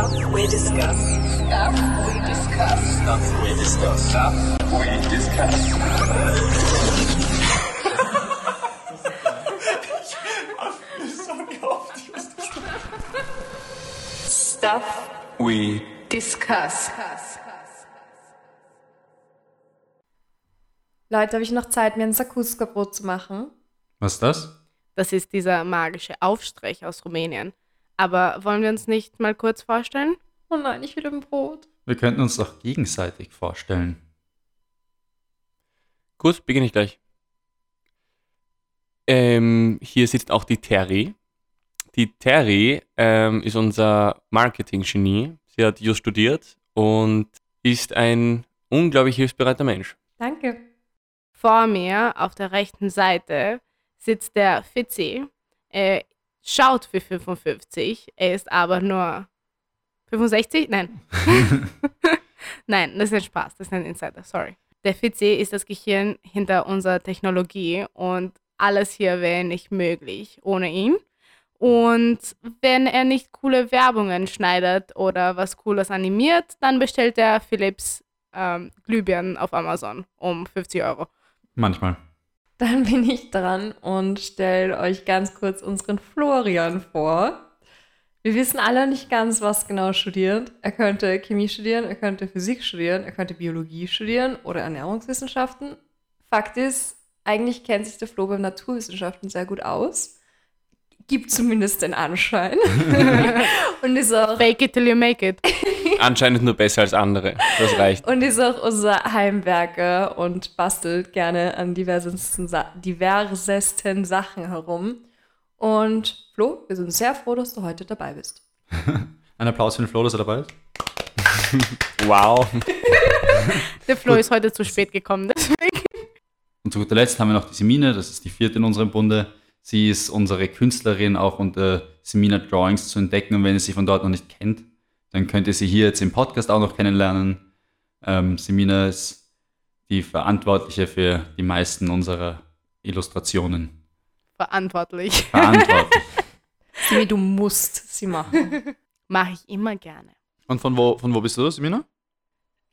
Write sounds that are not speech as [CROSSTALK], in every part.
Stuff we discuss. Stuff we discuss. Stuff we discuss. Stuff we discuss. Stuff We discuss. Leute, habe ich noch Zeit, mir ein Sakuska-Brot zu machen? Was ist das? Das ist dieser magische Aufstrich aus Rumänien. Aber wollen wir uns nicht mal kurz vorstellen? Oh nein, ich will ein Brot. Wir könnten uns doch gegenseitig vorstellen. Gut, beginne ich gleich. Ähm, hier sitzt auch die Terry. Die Terry ähm, ist unser Marketing-Genie. Sie hat just studiert und ist ein unglaublich hilfsbereiter Mensch. Danke. Vor mir auf der rechten Seite sitzt der Fitzi. Er schaut wie 55, er ist aber nur 65? Nein. [LAUGHS] Nein, das ist ein Spaß, das ist ein Insider, sorry. Der Fitzi ist das Gehirn hinter unserer Technologie und alles hier wäre nicht möglich ohne ihn. Und wenn er nicht coole Werbungen schneidet oder was Cooles animiert, dann bestellt er Philips ähm, Glühbirnen auf Amazon um 50 Euro. Manchmal. Dann bin ich dran und stelle euch ganz kurz unseren Florian vor. Wir wissen alle nicht ganz, was genau studiert. Er könnte Chemie studieren, er könnte Physik studieren, er könnte Biologie studieren oder Ernährungswissenschaften. Fakt ist, eigentlich kennt sich der Flo beim Naturwissenschaften sehr gut aus. Gibt zumindest den Anschein. [LAUGHS] und ist auch Fake it till you make it. [LAUGHS] [LAUGHS] Anscheinend nur besser als andere. Das reicht. Und ist auch unser Heimwerker und bastelt gerne an diversesten, Sa diversesten Sachen herum. Und Flo, wir sind sehr froh, dass du heute dabei bist. [LAUGHS] Ein Applaus für den Flo, dass er dabei ist. [LAUGHS] Wow. Der Flo ist heute zu spät gekommen. Deswegen. Und zu guter Letzt haben wir noch die Semine, das ist die vierte in unserem Bunde. Sie ist unsere Künstlerin, auch unter Semina Drawings zu entdecken. Und wenn ihr sie von dort noch nicht kennt, dann könnt ihr sie hier jetzt im Podcast auch noch kennenlernen. Ähm, Semina ist die Verantwortliche für die meisten unserer Illustrationen. Verantwortlich. Verantwortlich. [LAUGHS] Simi, du musst sie machen. Mache ich immer gerne. Und von wo, von wo bist du, Semina?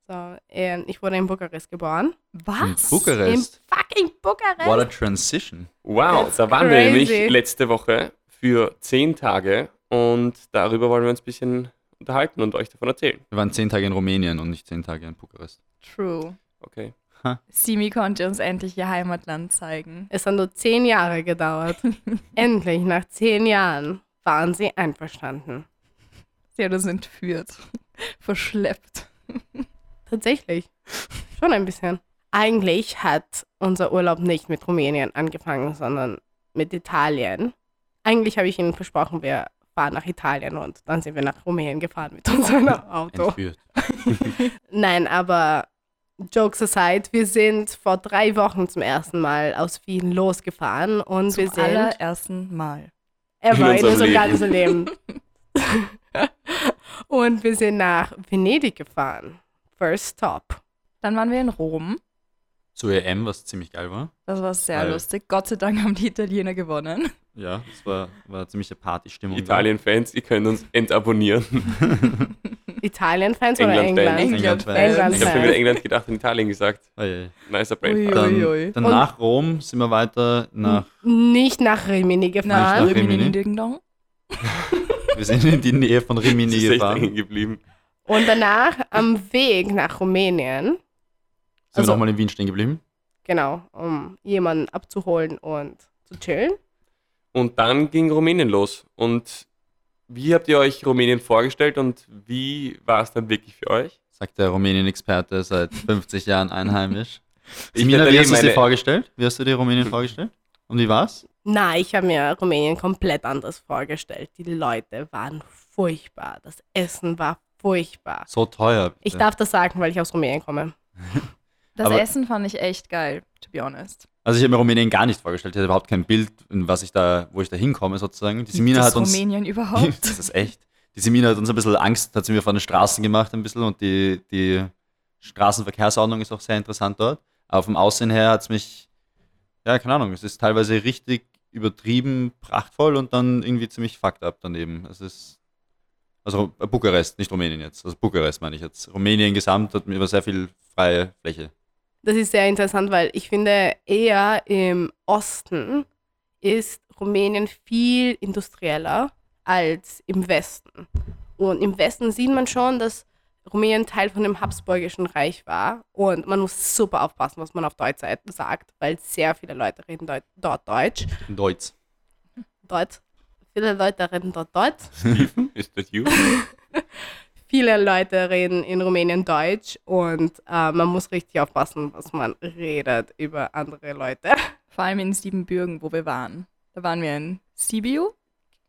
So, ähm, ich wurde in Bukarest geboren. In Was? In Bukarest. fucking Bukarest. What a transition. Wow, That's da waren wir crazy. nämlich letzte Woche für zehn Tage und darüber wollen wir uns ein bisschen unterhalten und euch davon erzählen. Wir waren zehn Tage in Rumänien und nicht zehn Tage in Bukarest. True. Okay. Simi konnte uns endlich ihr Heimatland zeigen. Es hat nur zehn Jahre gedauert. [LAUGHS] Endlich, nach zehn Jahren, waren sie einverstanden. Sie hat uns entführt. [LAUGHS] Verschleppt. Tatsächlich. Schon ein bisschen. Eigentlich hat unser Urlaub nicht mit Rumänien angefangen, sondern mit Italien. Eigentlich habe ich ihnen versprochen, wir fahren nach Italien und dann sind wir nach Rumänien gefahren mit [LAUGHS] unserem Auto. [LAUGHS] Nein, aber Jokes aside, wir sind vor drei Wochen zum ersten Mal aus Wien losgefahren und Zum wir sind allerersten Mal. ever in in unserem ganzen Leben. [LAUGHS] und wir sind nach Venedig gefahren. First stop. Dann waren wir in Rom. Zu EM, was ziemlich geil war. Das war sehr Weil- lustig. Gott sei Dank haben die Italiener gewonnen. Ja, das war, war ziemliche Partystimmung. Italien-Fans, ihr könnt uns entabonnieren. [LAUGHS] Italien-Fans oder England-Fans. England? England-Fans. England. Ich habe schon wieder England gedacht und Italien gesagt. Oh je. Nicer Brain. Dann, ui. dann nach Rom sind wir weiter nach. Nicht nach Rimini Nicht gefahren. nach Rimini. Ding Dong. [LAUGHS] Wir sind in die Nähe von [LAUGHS] Rimini gefahren. hängen geblieben. Und danach am Weg nach Rumänien, Sind Also- wir nochmal in Wien stehen geblieben? genau, um jemanden abzuholen und zu chillen. Und dann ging Rumänien los. Und wie habt ihr euch Rumänien vorgestellt und wie war es dann wirklich für euch? Sagt der Rumänien-Experte seit 50 Jahren einheimisch. [LAUGHS] Ich Simina, werde wie hast du dir vorgestellt? Wie hast du dir Rumänien vorgestellt? Und wie war's? Na, ich habe mir Rumänien komplett anders vorgestellt. Die Leute waren furchtbar. Das Essen war furchtbar. So teuer. bitte. Ich darf das sagen, weil ich aus Rumänien komme. [LAUGHS] Das Aber- Essen fand ich echt geil, to be honest. Also ich habe mir Rumänien gar nicht vorgestellt. Ich hatte überhaupt kein Bild, in was ich da, wo ich da hinkomme sozusagen. Die Semina Gibt hat uns. Rumänien [LAUGHS] überhaupt? das ist echt. Die Semina hat uns ein bisschen Angst, hat sie mir vor den Straßen gemacht ein bisschen und die, die Straßenverkehrsordnung ist auch sehr interessant dort. Aber vom Aussehen her hat es mich, ja, keine Ahnung, es ist teilweise richtig übertrieben prachtvoll und dann irgendwie ziemlich fucked up daneben. Es ist, Also Bukarest, nicht Rumänien jetzt. Also Bukarest meine ich jetzt. Rumänien gesamt hat mir über sehr viel freie Fläche. Das ist sehr interessant, weil ich finde, eher im Osten ist Rumänien viel industrieller als im Westen. Und im Westen sieht man schon, dass Rumänien Teil von dem Habsburgischen Reich war. Und man muss super aufpassen, was man auf Deutsch sagt, weil sehr viele Leute reden deut dort Deutsch. Deutsch. Dort. Viele Leute reden dort Deutsch. Ist das you? [LAUGHS] Viele Leute reden in Rumänien Deutsch und äh, man muss richtig aufpassen, was man redet über andere Leute. [LAUGHS] Vor allem in Siebenbürgen, wo wir waren. Da waren wir in Sibiu.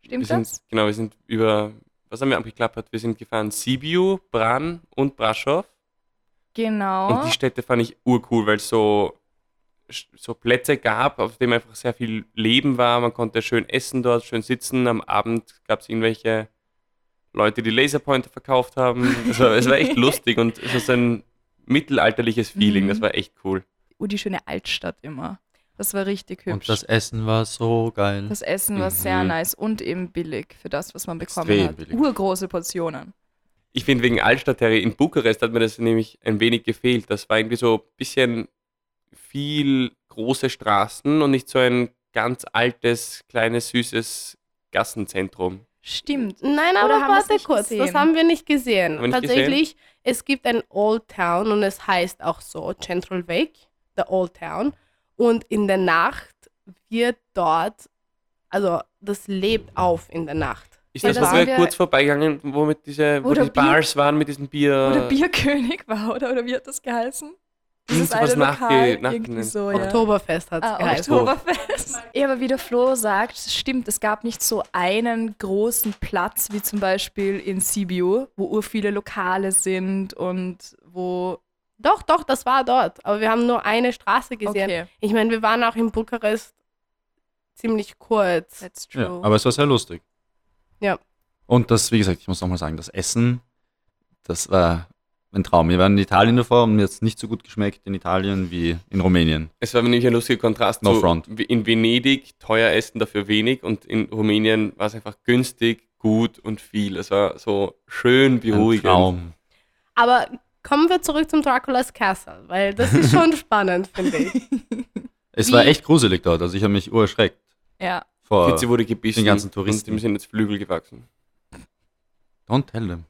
Wir Stimmt sind, das? genau, wir sind über, was haben wir abgeklappert? Wir sind gefahren Sibiu, Bran und Braschow. Genau. Und die Städte fand ich urcool, weil es so, so Plätze gab, auf denen einfach sehr viel Leben war. Man konnte schön essen dort, schön sitzen. Am Abend gab es irgendwelche Leute, die Laserpointer verkauft haben. Es war, es war echt [LAUGHS] lustig und es war so ein mittelalterliches Feeling. Mhm. Das war echt cool. Oh, die schöne Altstadt immer. Das war richtig hübsch. Und das Essen war so geil. Das Essen war sehr Mhm. nice und eben billig für das, was man bekommen Extrem hat. billig. Urgroße Portionen. Ich finde, wegen Altstadtterry in Bukarest hat mir das nämlich ein wenig gefehlt. Das war irgendwie so ein bisschen viel große Straßen und nicht so ein ganz altes, kleines, süßes Gassenzentrum. Stimmt. Nein, Oder aber wir's warte kurz, das gesehen? haben wir nicht gesehen. Nicht Tatsächlich, es gibt ein Old Town und es heißt auch so Central Lake, the Old Town. Und in der Nacht wird dort, also das lebt auf in der Nacht. Ist Ja, das, da wo wir kurz vorbeigegangen, wo, mit diese, wo diese Bier- Bars waren mit diesen Bier... Wo der Bierkönig war, oder? Oder wie hat das geheißen? Dieses Irgend sowas eine nachge- Lokal, irgendwie nachgenannt. so, ja. Oktoberfest hat es Ah, geheißen. Oktoberfest. [LAUGHS] Ja, aber wie der Flo sagt, es stimmt, es gab nicht so einen großen Platz wie zum Beispiel in Sibiu, wo ur viele Lokale sind und wo. Doch, doch, das war dort. Aber wir haben nur eine Straße gesehen. Okay, Ich meine, wir waren auch in Bukarest ziemlich kurz. that's true. Ja, aber es war sehr lustig. Ja. Und das, wie gesagt, ich muss nochmal sagen, das Essen, das war ein Traum. Wir waren in Italien davor und mir hat es nicht so gut geschmeckt in Italien wie in Rumänien. Es war nämlich ein lustiger Kontrast No zu front. in Venedig teuer essen, dafür wenig und in Rumänien war es einfach günstig, gut und viel. Es war so schön Ein beruhigend. Traum. Aber kommen wir zurück zum Dracula's Castle, weil das ist schon [LAUGHS] spannend, finde ich. Es Wie- war echt gruselig dort, also ich habe mich urerschreckt Ja, vor Fitzi wurde gebissen den ganzen und Touristen. ihm sind jetzt Flügel gewachsen. Don't tell them.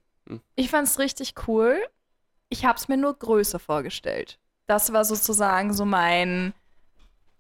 ich fand's richtig cool. Ich habe es mir nur größer vorgestellt. Das war sozusagen so mein,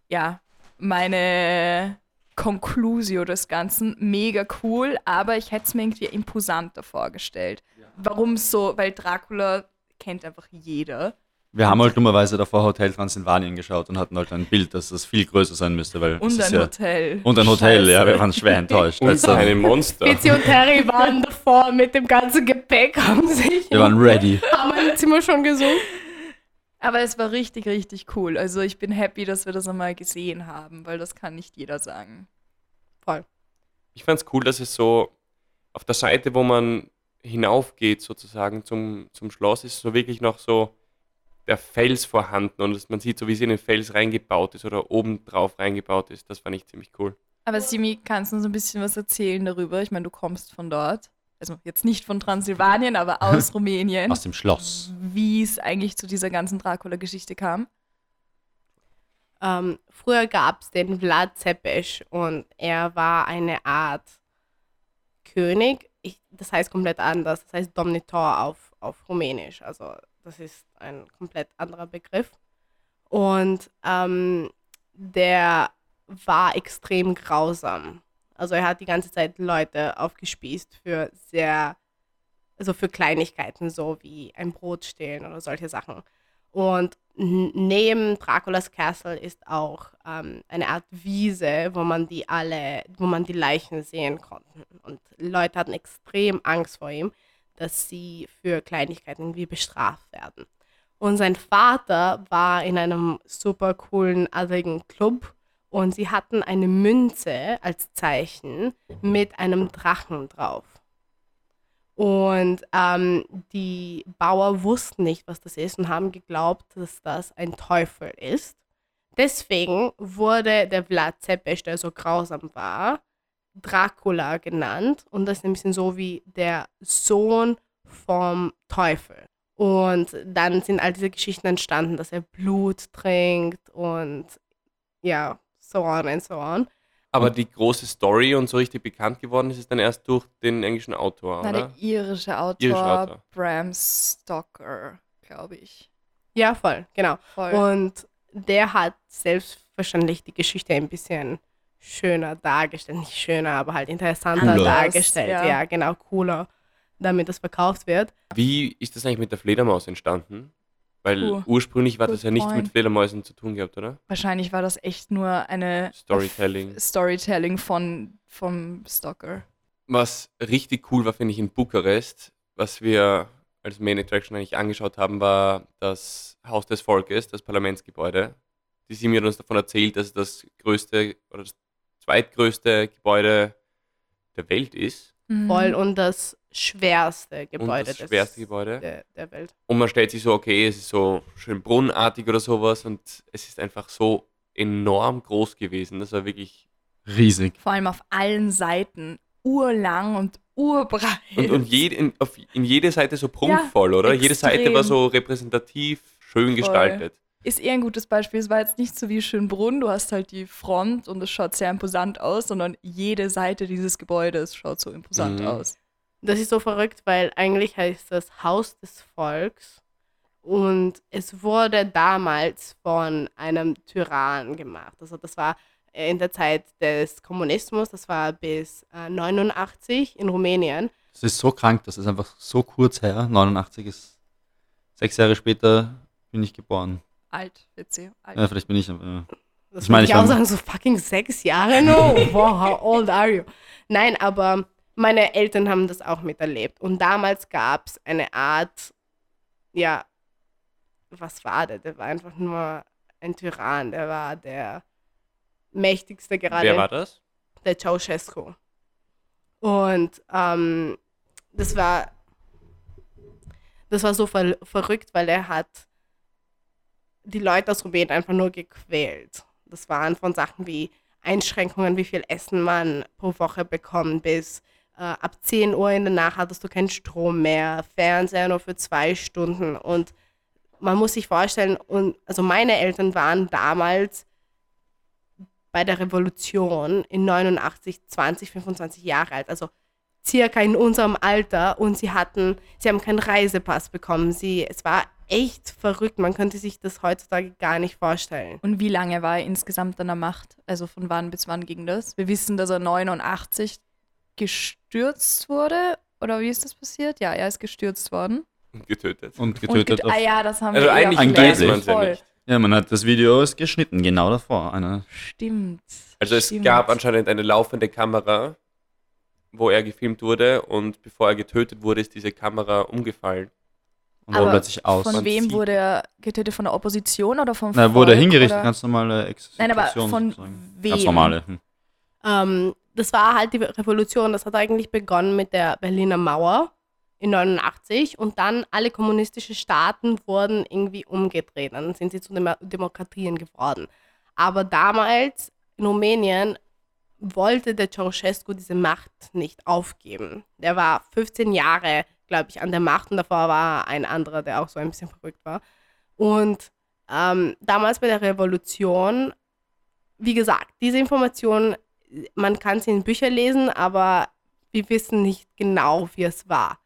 ja, meine Conclusio des Ganzen. Mega cool, aber ich hätte es mir irgendwie imposanter vorgestellt. Warum so? Weil Dracula kennt einfach jeder. Wir haben halt dummerweise davor Hotel Transsilvanien geschaut und hatten halt ein Bild, dass das viel größer sein müsste, weil Und ein ja Hotel. und ein Hotel, ja, Scheiße. wir waren schwer enttäuscht. Und Also, ein Monster. Fitzi und Terry waren davor mit dem ganzen Gepäck, haben sich wir waren ready. haben ein Zimmer schon gesungen. Aber es war richtig, richtig cool. Also ich bin happy, dass wir das einmal gesehen haben, weil das kann nicht jeder sagen. Ich fand es cool, dass es so auf der Seite, wo man hinaufgeht, sozusagen zum, zum Schloss, ist so wirklich noch so der Fels vorhanden und dass man sieht, so wie es in den Fels reingebaut ist oder oben drauf reingebaut ist. Das fand ich ziemlich cool. Aber Simi, kannst du uns ein bisschen was erzählen darüber? Ich meine, du kommst von dort. Also jetzt nicht von Transsilvanien, aber [LAUGHS] aus Rumänien. Aus dem Schloss. Wie es eigentlich zu dieser ganzen Dracula-Geschichte kam. Ähm, früher gab es den Vlad Zepes und er war eine Art König. Ich, das heißt komplett anders. Das heißt Domnitor auf, auf Rumänisch. Also das ist ein komplett anderer Begriff. Und ähm, der war extrem grausam. Also er hat die ganze Zeit Leute aufgespießt für sehr, also für Kleinigkeiten, so wie ein Brot stehlen oder solche Sachen. Und neben Draculas Castle ist auch ähm, eine Art Wiese, wo man die alle, wo man die Leichen sehen konnte. Und Leute hatten extrem Angst vor ihm, dass sie für Kleinigkeiten irgendwie bestraft werden. Und sein Vater war in einem super coolen, adligen Club und sie hatten eine Münze als Zeichen mit einem Drachen drauf. Und ähm, die Bauer wussten nicht, was das ist und haben geglaubt, dass das ein Teufel ist. Deswegen wurde der Vlad Zepes, der so grausam war, Dracula genannt und das ist ein bisschen so wie der Sohn vom Teufel. Und dann sind all diese Geschichten entstanden, dass er Blut trinkt und ja, so on and so on. Aber die große Story und so richtig bekannt geworden ist es dann erst durch den englischen Autor, Na, oder? der irische Autor, Irische Autor. Bram Stoker, glaube ich. Ja, voll, genau. Voll. Und der hat selbstverständlich die Geschichte ein bisschen schöner dargestellt. Nicht schöner, aber halt interessanter Cooler. dargestellt. Ja. Ja. genau, cooler, damit das verkauft wird. Wie ist das eigentlich mit der Fledermaus entstanden? Weil Puh, ursprünglich war das ja nichts point. mit Fledermäusen zu tun gehabt, oder? Wahrscheinlich war das echt nur eine Storytelling. Storytelling von vom Stoker. Was richtig cool war, finde ich, in Bukarest, was wir als Main Attraction eigentlich angeschaut haben, war das Haus des Volkes, das Parlamentsgebäude. Die Simi hat uns davon erzählt, dass es das größte oder das zweitgrößte Gebäude der Welt ist. Voll und das schwerste Gebäude das des- schwerste Gebäude. Der, der Welt. Und man stellt sich so, okay, es ist so schön brunnenartig oder sowas und es ist einfach so enorm groß gewesen. Das war wirklich. Riesig. Vor allem auf allen Seiten urlang und urbreit. Und, und jed, in, auf, in jede Seite so prunkvoll, oder? Jede Seite extrem. war so repräsentativ schön gestaltet. Ist eher ein gutes Beispiel. Es war jetzt nicht so wie Schönbrunn, du hast halt die Front und es schaut sehr imposant aus, sondern jede Seite dieses Gebäudes schaut so imposant Mhm. aus. Das ist so verrückt, weil eigentlich heißt das Haus des Volks und es wurde damals von einem Tyrann gemacht. Also das war äh, in der Zeit des Kommunismus, das war bis äh, 89 in Rumänien. Das ist so krank, das ist einfach so kurz her. 89 ist sechs Jahre später bin ich geboren. Alt, witzig. Alt. Ja, vielleicht bin ich. Äh, Das Ich meine, ich auch sagen, so fucking sechs Jahre no. [LAUGHS] Wow, how old are you? Nein, aber meine Eltern haben das auch miterlebt. Und damals gab es eine Art, ja, was war der? Der war einfach nur ein Tyrann. Der war der mächtigste gerade. Wer war das? Der Ceausescu. Und ähm, das war das war so ver verrückt, weil er hat die Leute aus Rumänien einfach nur gequält. Das waren von Sachen wie Einschränkungen, wie viel Essen man pro Woche bekommt, bis äh, ab 10 Uhr in der Nacht hattest du keinen Strom mehr, Fernseher nur für zwei Stunden. Und man muss sich vorstellen, und, also meine Eltern waren damals bei der Revolution in 89, 20, 25 Jahre alt, also circa in unserem Alter und sie hatten, sie haben keinen Reisepass bekommen. Sie, es war echt verrückt, man könnte sich das heutzutage gar nicht vorstellen. Und wie lange war er insgesamt an der Macht? Also von wann bis wann ging das? Wir wissen, dass er 89 gestürzt wurde. Oder wie ist das passiert? Ja, er ist gestürzt worden. Und getötet. und Und getötet. get- auf, ah ja, das haben Also wir eigentlich Angeblich. man es ja nicht. ja, man hat das Video ist geschnitten, genau davor. Eine, Stimmt. Also es stimmt. gab anscheinend eine laufende Kamera, wo er gefilmt wurde und bevor er getötet wurde, ist diese Kamera umgefallen. Und Aber plötzlich aus. Von wem wurde er getötet? Von der Opposition oder vom Na, er Volk? wurde hingerichtet, oder? ganz normale Exekution. Nein, aber von sozusagen. wem? Ganz normale. Hm. Ähm, das war halt die Revolution, das hat eigentlich begonnen mit der Berliner Mauer in 89 und dann alle kommunistischen Staaten wurden irgendwie umgedreht. Dann sind sie zu Demo Demokratien geworden. Aber damals in Rumänien wollte der Ceausescu diese Macht nicht aufgeben. Der war 15 Jahre, glaube ich, an der Macht und davor war ein anderer, der auch so ein bisschen verrückt war. Und ähm, damals bei der Revolution, wie gesagt, diese Information, man kann sie in Büchern lesen, aber wir wissen nicht genau, wie es war.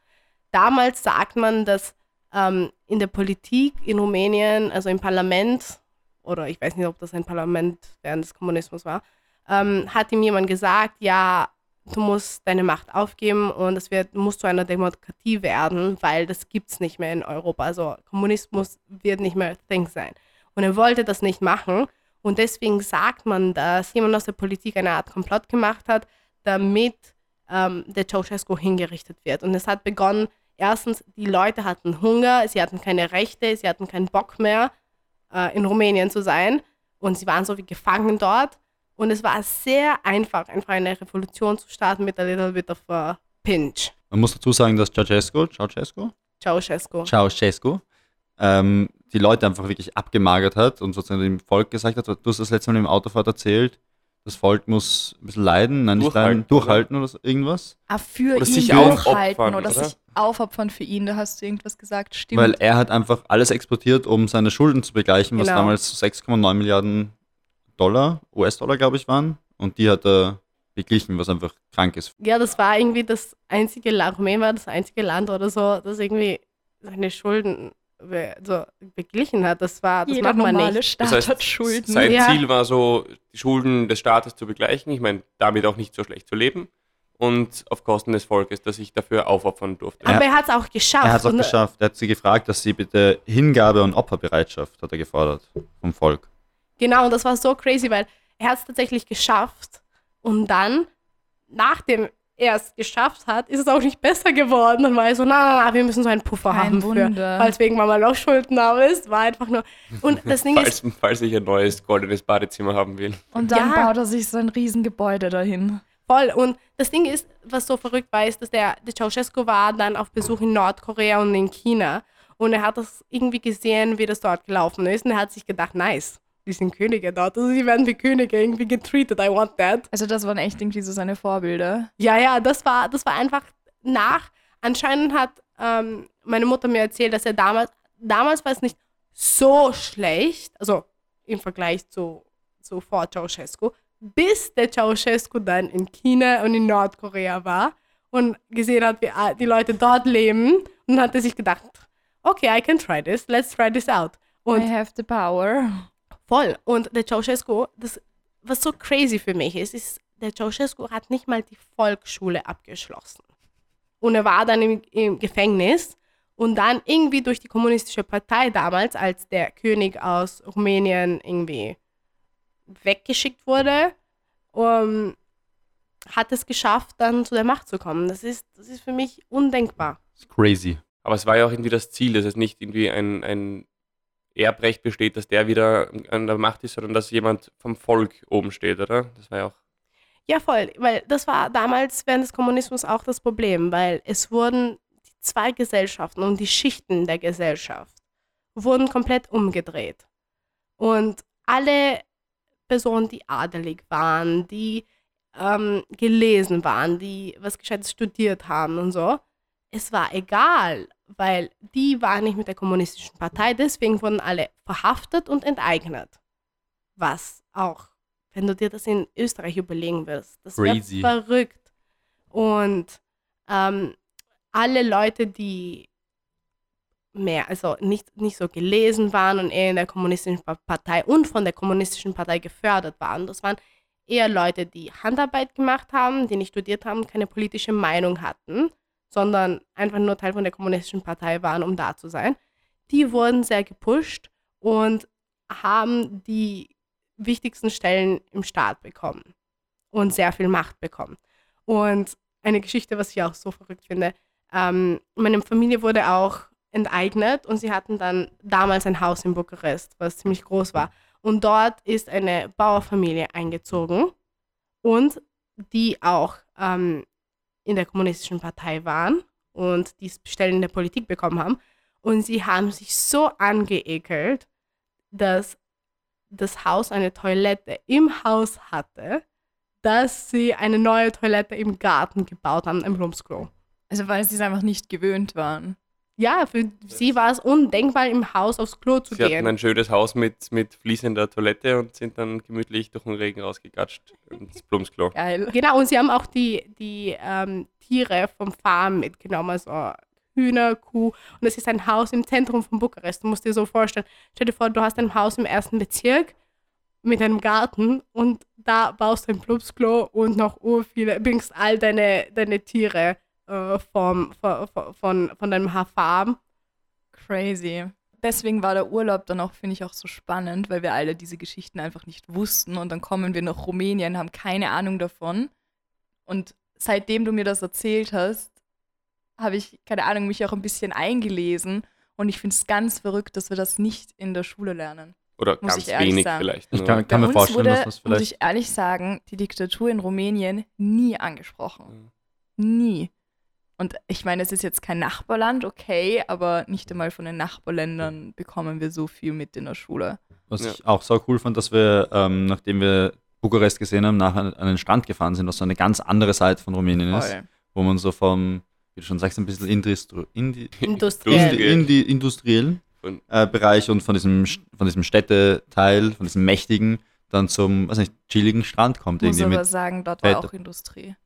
Damals sagt man, dass ähm, in der Politik in Rumänien, also im Parlament, oder ich weiß nicht, ob das ein Parlament während des Kommunismus war, ähm, hat ihm jemand gesagt, ja, du musst deine Macht aufgeben und es wird, muss zu einer Demokratie werden, weil das gibt es nicht mehr in Europa. Also Kommunismus wird nicht mehr Thing sein. Und er wollte das nicht machen. Und deswegen sagt man, dass jemand aus der Politik eine Art Komplott gemacht hat, damit ähm, der Ceausescu hingerichtet wird. Und es hat begonnen, erstens, die Leute hatten Hunger, sie hatten keine Rechte, sie hatten keinen Bock mehr, äh, in Rumänien zu sein. Und sie waren so wie gefangen dort. Und es war sehr einfach, einfach eine Revolution zu starten mit a little bit of a pinch. Man muss dazu sagen, dass Ceausescu, Ceausescu, Ceausescu. Ceausescu ähm, die Leute einfach wirklich abgemagert hat und sozusagen dem Volk gesagt hat, du hast das letzte Mal im Autofahrt erzählt, das Volk muss ein bisschen leiden, nein, nicht Durchhalten, leiden, durchhalten oder so, irgendwas. Ah, für Oder ihn sich durchhalten oder, oder? sich aufopfern für ihn, da hast du irgendwas gesagt. Stimmt. Weil er hat einfach alles exportiert, um seine Schulden zu begleichen, was Genau. damals 6,9 Milliarden Dollar, US-Dollar, glaube ich, waren. Und die hat er beglichen, was einfach krank ist. Ja, das war irgendwie das einzige Land, Rumänien war das einzige Land oder so, das irgendwie seine Schulden be so beglichen hat. Das war, das Jeder macht man normale nicht. Staat Das heißt, hat Schulden. sein Ja. Ziel war so, die Schulden des Staates zu begleichen. Ich meine, damit auch nicht so schlecht zu leben. Und auf Kosten des Volkes, das sich dafür aufopfern durfte. Aber er hat es auch geschafft. Er hat es auch geschafft. Er hat sie gefragt, dass sie bitte Hingabe und Opferbereitschaft hat er gefordert vom Volk. Genau, und das war so crazy, weil er hat es tatsächlich geschafft. Und dann, nachdem er es geschafft hat, ist es auch nicht besser geworden. Dann war er so, na, na, na, wir müssen so einen Puffer Kein haben für, Wunder. falls wegen Mama noch Schulden haben ist. War einfach nur. Und das Ding ist, Falls, [LAUGHS] falls ich ein neues goldenes Badezimmer haben will. Und dann Ja. baut er sich so ein Riesengebäude dahin. Voll. Und das Ding ist, was so verrückt war, ist, dass der, der Ceausescu war dann auf Besuch in Nordkorea und in China. Und er hat das irgendwie gesehen, wie das dort gelaufen ist. Und er hat sich gedacht, nice, die sind Könige dort. Also sie werden wie Könige irgendwie getreatet. I want that. Also das waren echt irgendwie so seine Vorbilder. Ja, ja, das war, das war einfach nach. Anscheinend hat ähm, meine Mutter mir erzählt, dass er damals, damals war es nicht so schlecht, also im Vergleich zu, zu vor Ceausescu, bis der Ceausescu dann in China und in Nordkorea war und gesehen hat, wie a- die Leute dort leben und hat er sich gedacht, okay, I can try this, let's try this out. Und I have the power. Voll. Und der Ceausescu, das, was so crazy für mich ist, ist, der Ceausescu hat nicht mal die Volksschule abgeschlossen. Und er war dann im, im Gefängnis und dann irgendwie durch die kommunistische Partei damals, als der König aus Rumänien irgendwie weggeschickt wurde, um, hat es geschafft, dann zu der Macht zu kommen. Das ist, das ist für mich undenkbar. Das ist crazy. Aber es war ja auch irgendwie das Ziel, dass es nicht irgendwie ein, ein Erbrecht besteht, dass der wieder an der Macht ist, sondern dass jemand vom Volk oben steht, oder? Das war ja auch. Ja, voll, weil das war damals während des Kommunismus auch das Problem, weil es wurden die zwei Gesellschaften und die Schichten der Gesellschaft wurden komplett umgedreht. Und alle Personen, die adelig waren, die ähm, gelesen waren, die was Gescheites studiert haben und so, es war egal, weil die waren nicht mit der kommunistischen Partei, deswegen wurden alle verhaftet und enteignet. Was auch, wenn du dir das in Österreich überlegen wirst, das wäre verrückt. Und ähm, alle Leute, die mehr, also nicht, nicht so gelesen waren und eher in der kommunistischen Pa- Partei und von der kommunistischen Partei gefördert waren, das waren eher Leute, die Handarbeit gemacht haben, die nicht studiert haben, keine politische Meinung hatten, sondern einfach nur Teil von der kommunistischen Partei waren, um da zu sein. Die wurden sehr gepusht und haben die wichtigsten Stellen im Staat bekommen und sehr viel Macht bekommen. Und eine Geschichte, was ich auch so verrückt finde, ähm, meine Familie wurde auch enteignet und sie hatten dann damals ein Haus in Bukarest, was ziemlich groß war. Und dort ist eine Bauerfamilie eingezogen und die auch ähm, in der kommunistischen Partei waren und die Stellen in der Politik bekommen haben. Und sie haben sich so angeekelt, dass das Haus eine Toilette im Haus hatte, dass sie eine neue Toilette im Garten gebaut haben, ein Plumpsklo. Also weil sie es einfach nicht gewöhnt waren. Ja, für sie war es undenkbar, im Haus aufs Klo zu Sie hatten gehen. ein schönes Haus mit, mit fließender Toilette und sind dann gemütlich durch den Regen rausgegatscht ins Blumsklo. Geil. Genau, und sie haben auch die, die ähm, Tiere vom Farm mitgenommen, also Hühner, Kuh. Und es ist ein Haus im Zentrum von Bukarest. Du musst dir so vorstellen, stell dir vor, du hast ein Haus im ersten Bezirk mit einem Garten und da baust du ein Plumpsklo und noch urviele, bringst all deine, deine Tiere äh, vom, von, von, von deinem Farm. Crazy. Deswegen war der Urlaub dann auch, finde ich, auch so spannend, weil wir alle diese Geschichten einfach nicht wussten. Und dann kommen wir nach Rumänien, haben keine Ahnung davon. Und seitdem du mir das erzählt hast, habe ich, keine Ahnung, mich auch ein bisschen eingelesen. Und ich finde es ganz verrückt, dass wir das nicht in der Schule lernen. Oder Muss ganz wenig sagen. vielleicht. Ich nur. kann, kann mir vorstellen, wurde, dass das muss vielleicht. ich ehrlich sagen, die Diktatur in Rumänien nie angesprochen. Nie. Und ich meine, es ist jetzt kein Nachbarland, okay, aber nicht einmal von den Nachbarländern bekommen wir so viel mit in der Schule. Was Ja. ich auch so cool fand, dass wir, ähm, nachdem wir Bukarest gesehen haben, nachher an den Strand gefahren sind, was so eine ganz andere Seite von Rumänien ist, Voll. wo man so vom, wie du schon sagst, ein bisschen industri indi Industriell. indi industriellen äh, Bereich und von diesem, von diesem Städteteil, von diesem mächtigen, dann zum, weiß nicht, chilligen Strand kommt. Ich muss Irgendwie aber mit, sagen, dort war Väter. auch Industrie.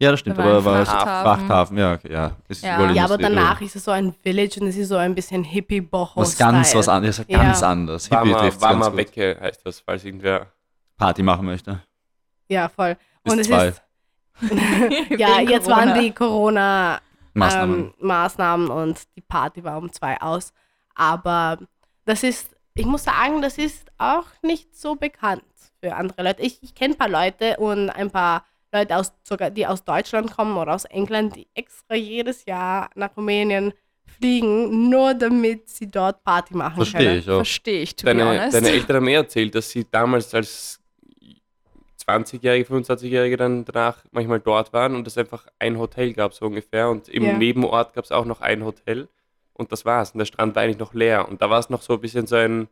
Ja, das stimmt, aber war Frachthafen. Frachthafen, ja, okay, ja. Ist Ja. Ja, aber danach ist es so ein Village und es ist so ein bisschen hippie boho was ganz was anderes, Ja. ganz anders. Hippie trifft's ganz gut. Wecke heißt das, falls irgendwer. Party machen möchte. Ja, voll. Bis und es zwei. ist. [LAUGHS] ja, Wegen jetzt Corona. waren die Corona Maßnahmen. ähm, Maßnahmen und die Party war um zwei aus. Aber das ist, ich muss sagen, das ist auch nicht so bekannt für andere Leute. Ich, ich kenne ein paar Leute und ein paar Leute, aus, sogar, die aus Deutschland kommen oder aus England, die extra jedes Jahr nach Rumänien fliegen, nur damit sie dort Party machen Verstehe können. ich auch. Verstehe ich, to be Deine, honest. deine [LAUGHS] Eltern haben mir erzählt, dass sie damals als 20-Jährige, 25-Jährige dann danach manchmal dort waren und es einfach ein Hotel gab, so ungefähr. Und im Ja. Nebenort gab es auch noch ein Hotel. Und das war's. Und der Strand war eigentlich noch leer. Und da war es noch so ein bisschen so ein,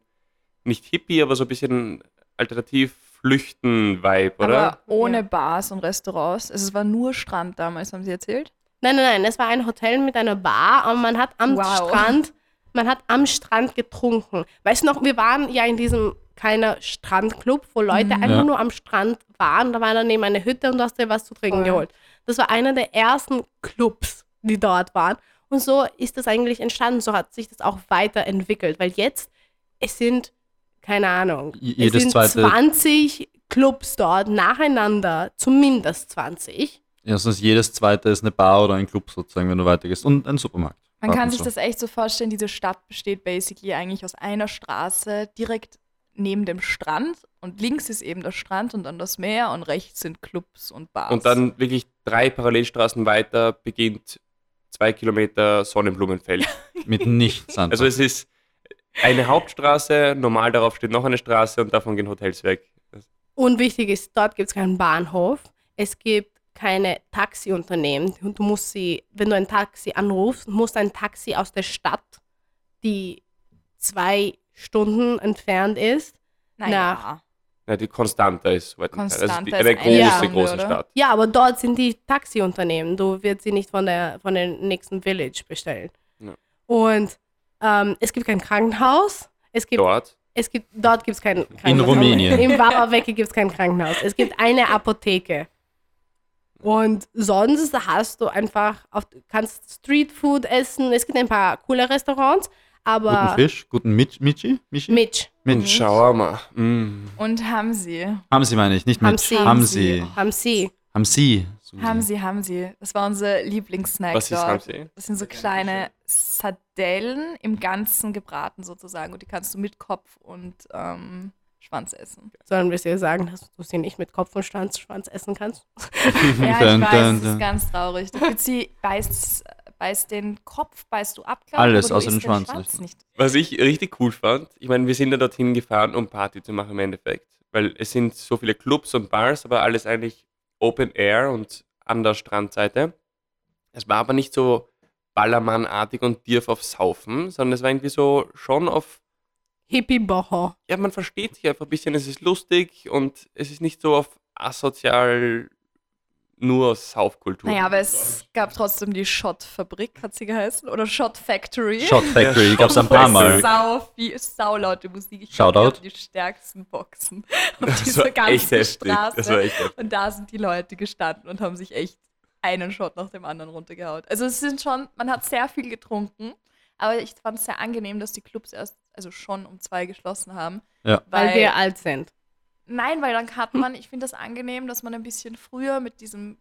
nicht Hippie, aber so ein bisschen alternativ Flüchten-Vibe, oder? Aber ohne Ja. Bars und Restaurants. Also es war nur Strand damals, haben sie erzählt. Nein, nein, nein, es war ein Hotel mit einer Bar und man hat am Wow. Strand, man hat am Strand getrunken. Weißt du noch, wir waren ja in diesem kleiner Strandclub, wo Leute einfach Ja. nur am Strand waren. Da war daneben eine Hütte und du hast dir was zu trinken Voll. geholt. Das war einer der ersten Clubs, die dort waren. Und so ist das eigentlich entstanden. So hat sich das auch weiterentwickelt. Weil jetzt, es sind, keine Ahnung, J- es jedes sind zweite- 20 Clubs dort nacheinander, zumindest 20. Ja, sonst jedes zweite ist eine Bar oder ein Club sozusagen, wenn du weitergehst. Und ein Supermarkt. Man kann sich zu. das echt so vorstellen, diese Stadt besteht basically eigentlich aus einer Straße direkt neben dem Strand und links ist eben der Strand und dann das Meer und rechts sind Clubs und Bars. Und dann wirklich drei Parallelstraßen weiter beginnt zwei Kilometer Sonnenblumenfeld. Mit nichts [LAUGHS] an. Also es ist eine Hauptstraße, normal darauf steht noch eine Straße und davon gehen Hotels weg. Und wichtig ist, dort gibt es keinen Bahnhof. Es gibt keine Taxiunternehmen. Du du musst sie, wenn du ein Taxi anrufst, musst ein Taxi aus der Stadt, die zwei Stunden entfernt ist. naja. Ja, die Constanta ist soweit. Constanta also die, ist eine eine große, Stunde, große oder? Stadt. Ja, aber dort sind die Taxiunternehmen. Du wirst sie nicht von der von dem nächsten Village bestellen. Ja. Und ähm, es gibt kein Krankenhaus. Es gibt Dort. Es gibt, dort gibt es kein Krankenhaus. Rumänien. Im Warawecke gibt es kein Krankenhaus. Es gibt eine Apotheke. Und sonst hast du einfach, auf, kannst Streetfood essen. Es gibt ein paar coole Restaurants, guten aber Fisch, guten Mich Michi? Michi? Mitch, Und Mitch. Shawarma. Mm. Und haben sie. Haben sie, meine ich, nicht Haben Mitch. sie. Haben sie. haben sie. Haben sie. Susi. Haben sie, haben sie. Das war unser Lieblingssnack Was ist dort. haben sie? Das sind so kleine Sardellen im Ganzen gebraten sozusagen und die kannst du mit Kopf und ähm, Schwanz essen. Sollen wir dir sagen, dass du sie nicht mit Kopf und Schwanz, Schwanz essen kannst? [LAUGHS] [LAUGHS] Ja, ich weiß, das ist ganz traurig. Du sie beißt, beißt den Kopf, beißt du ab, glaub Alles, außer den isst Schwanz nicht. Was ich richtig cool fand, ich meine, wir sind ja dorthin gefahren, um Party zu machen im Endeffekt. Weil es sind so viele Clubs und Bars, aber alles eigentlich Open Air und an der Strandseite. Es war aber nicht so Ballermann-artig und Dirf auf Saufen, sondern es war irgendwie so schon auf, Hippie Boho. ja, man versteht sich einfach ein bisschen, es ist lustig und es ist nicht so auf asozial nur Saufkultur. Naja, aber es gab trotzdem die Shot-Fabrik, hat sie geheißen, oder Shot Factory. Shot Factory, Ja, gab es ein paar Mal. Sau, viel, saulaute Musik. Ich Shoutout. die stärksten Boxen [LAUGHS] auf das dieser ganzen. Straße. Das war echt heftig. Und da sind die Leute gestanden und haben sich echt einen Shot nach dem anderen runtergehaut. Also es sind schon, man hat sehr viel getrunken, aber ich fand es sehr angenehm, dass die Clubs erst, also schon um zwei geschlossen haben. Ja. Weil wir alt sind. Nein, weil dann hat [LAUGHS] man, ich finde das angenehm, dass man ein bisschen früher mit diesem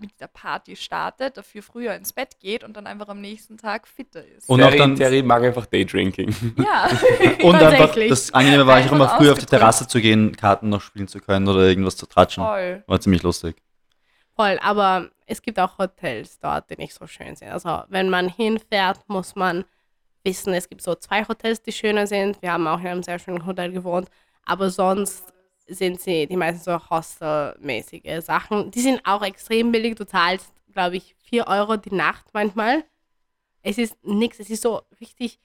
mit dieser Party startet, dafür früher ins Bett geht und dann einfach am nächsten Tag fitter ist. Und auch Terry, dann, Terry mag einfach Daydrinking. ja. [LAUGHS] [LAUGHS] und einfach, Tatsächlich. das Angenehme war, ich auch immer früher auf die. Terrasse zu gehen, Karten noch spielen zu können oder irgendwas zu tratschen. Voll. War ziemlich lustig. Voll, aber es gibt auch Hotels dort, die nicht so schön sind. Also wenn man hinfährt, muss man wissen, es gibt so zwei Hotels, die schöner sind. Wir haben auch in einem sehr schönen Hotel gewohnt, aber sonst sind sie die meisten so hostelmäßige Sachen. Die sind auch extrem billig. Du zahlst, glaube ich, 4 Euro die Nacht manchmal. Es ist nichts, es ist so richtig,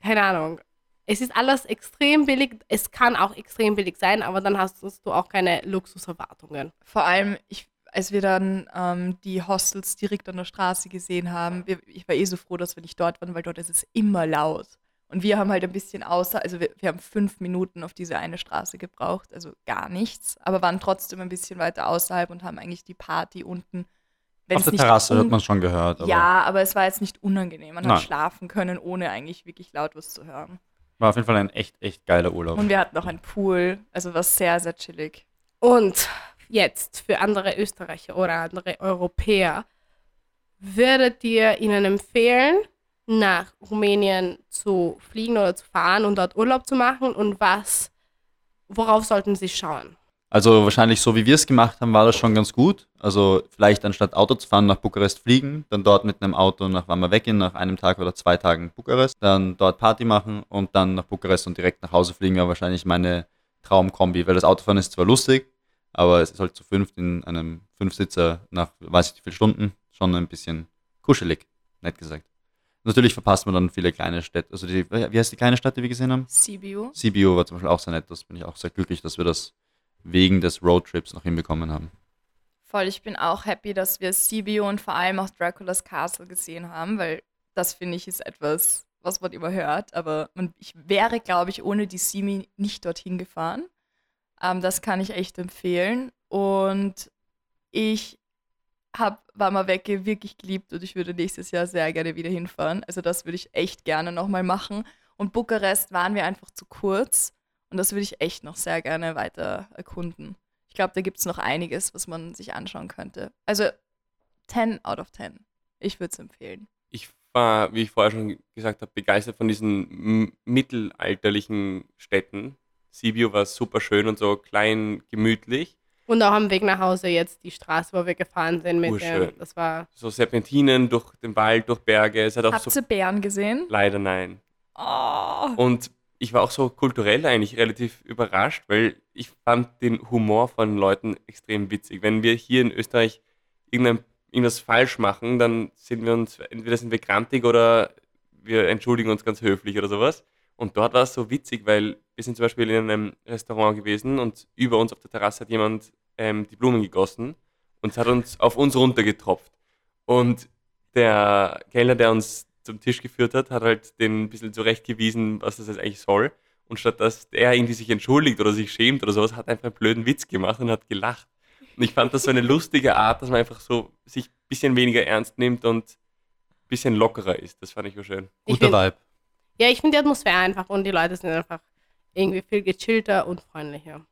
keine Ahnung, Es ist alles extrem billig. Es kann auch extrem billig sein, aber dann hast du auch keine Luxuserwartungen. Vor allem, ich, als wir dann ähm, die Hostels direkt an der Straße gesehen haben, wir, ich war eh so froh, dass wir nicht dort waren, weil dort ist es immer laut. Und wir haben halt ein bisschen außer, also wir, wir haben fünf Minuten auf diese eine Straße gebraucht, also gar nichts, aber waren trotzdem ein bisschen weiter außerhalb und haben eigentlich die Party unten. wenn Auf der Terrasse hat man schon gehört. Aber Ja, aber es war jetzt nicht unangenehm. Man Nein. hat schlafen können, ohne eigentlich wirklich laut was zu hören. War auf jeden Fall ein echt, echt geiler Urlaub. Und wir hatten auch einen Pool, also war sehr, sehr chillig. Und jetzt für andere Österreicher oder andere Europäer, würdet ihr ihnen empfehlen, nach Rumänien zu fliegen oder zu fahren und dort Urlaub zu machen? Und was, worauf sollten sie schauen? Also wahrscheinlich so, wie wir es gemacht haben, war das schon ganz gut. Also vielleicht anstatt Auto zu fahren, nach Bukarest fliegen, dann dort mit einem Auto nach wir weggehen, nach einem Tag oder zwei Tagen Bukarest, dann dort Party machen und dann nach Bukarest und direkt nach Hause fliegen, wäre wahrscheinlich meine Traumkombi, weil das Autofahren ist zwar lustig, aber es ist halt zu fünft in einem Fünfsitzer nach weiß ich wie viele Stunden schon ein bisschen kuschelig, nett gesagt. Natürlich verpasst man dann viele kleine Städte. Also die, wie heißt die kleine Stadt, die wir gesehen haben? CBU. CBU war zum Beispiel auch sehr nett. Das bin ich auch sehr glücklich, dass wir das wegen des Roadtrips noch hinbekommen haben. Voll, ich bin auch happy, dass wir CBU und vor allem auch Dracula's Castle gesehen haben, weil das finde ich ist etwas, was man überhört. Aber man, ich wäre, glaube ich, ohne die Simi nicht dorthin gefahren. Ähm, das kann ich echt empfehlen. Und ich habe Warmer Wecke wirklich geliebt und ich würde nächstes Jahr sehr gerne wieder hinfahren. Also das würde ich echt gerne nochmal machen. Und Bukarest waren wir einfach zu kurz und das würde ich echt noch sehr gerne weiter erkunden. Ich glaube, da gibt es noch einiges, was man sich anschauen könnte. Also 10 out of 10. Ich würde es empfehlen. Ich war, wie ich vorher schon gesagt habe, begeistert von diesen mittelalterlichen Städten. Sibiu war super schön und so klein, gemütlich. Und auch am Weg nach Hause jetzt die Straße, wo wir gefahren sind mit Urschön. dem, das war So Serpentinen durch den Wald, durch Berge. Es hat auch Habt so. ihr Bären gesehen? Leider nein. Oh. Und ich war auch so kulturell eigentlich relativ überrascht, weil ich fand den Humor von Leuten extrem witzig. Wenn wir hier in Österreich irgendein, irgendwas falsch machen, dann sind wir uns, entweder sind wir grantig oder wir entschuldigen uns ganz höflich oder sowas. Und dort war es so witzig, weil wir sind zum Beispiel in einem Restaurant gewesen und über uns auf der Terrasse hat jemand ähm, die Blumen gegossen und es hat uns auf uns runtergetropft. Und der Kellner, der uns zum Tisch geführt hat, hat halt den ein bisschen zurechtgewiesen, was das jetzt eigentlich soll. Und statt dass er irgendwie sich entschuldigt oder sich schämt oder sowas, hat er einfach einen blöden Witz gemacht und hat gelacht. Und ich fand das so eine lustige Art, dass man einfach so sich ein bisschen weniger ernst nimmt und ein bisschen lockerer ist. Das fand ich so schön. Guter Vibe. Ja, ich finde die Atmosphäre einfach und die Leute sind einfach irgendwie viel gechillter und freundlicher.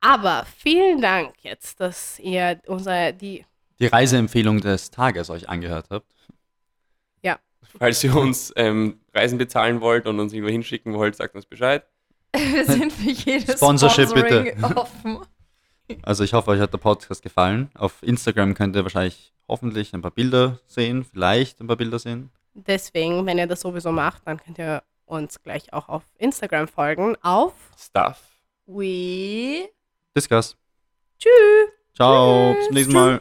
Aber vielen Dank jetzt, dass ihr unsere, die, Die Reiseempfehlung des Tages euch angehört habt. Falls ihr uns ähm, Reisen bezahlen wollt und uns irgendwo hinschicken wollt, sagt uns Bescheid. [LAUGHS] Wir sind für jedes Sponsorship Sponsoring bitte. offen. [LAUGHS] Also ich hoffe, euch hat der Podcast gefallen. Auf Instagram könnt ihr wahrscheinlich hoffentlich ein paar Bilder sehen, vielleicht ein paar Bilder sehen. Deswegen, wenn ihr das sowieso macht, dann könnt ihr uns gleich auch auf Instagram folgen. Auf Stuff. We Discuss. Tschüss! Ciao, Tschüss. bis zum nächsten Mal.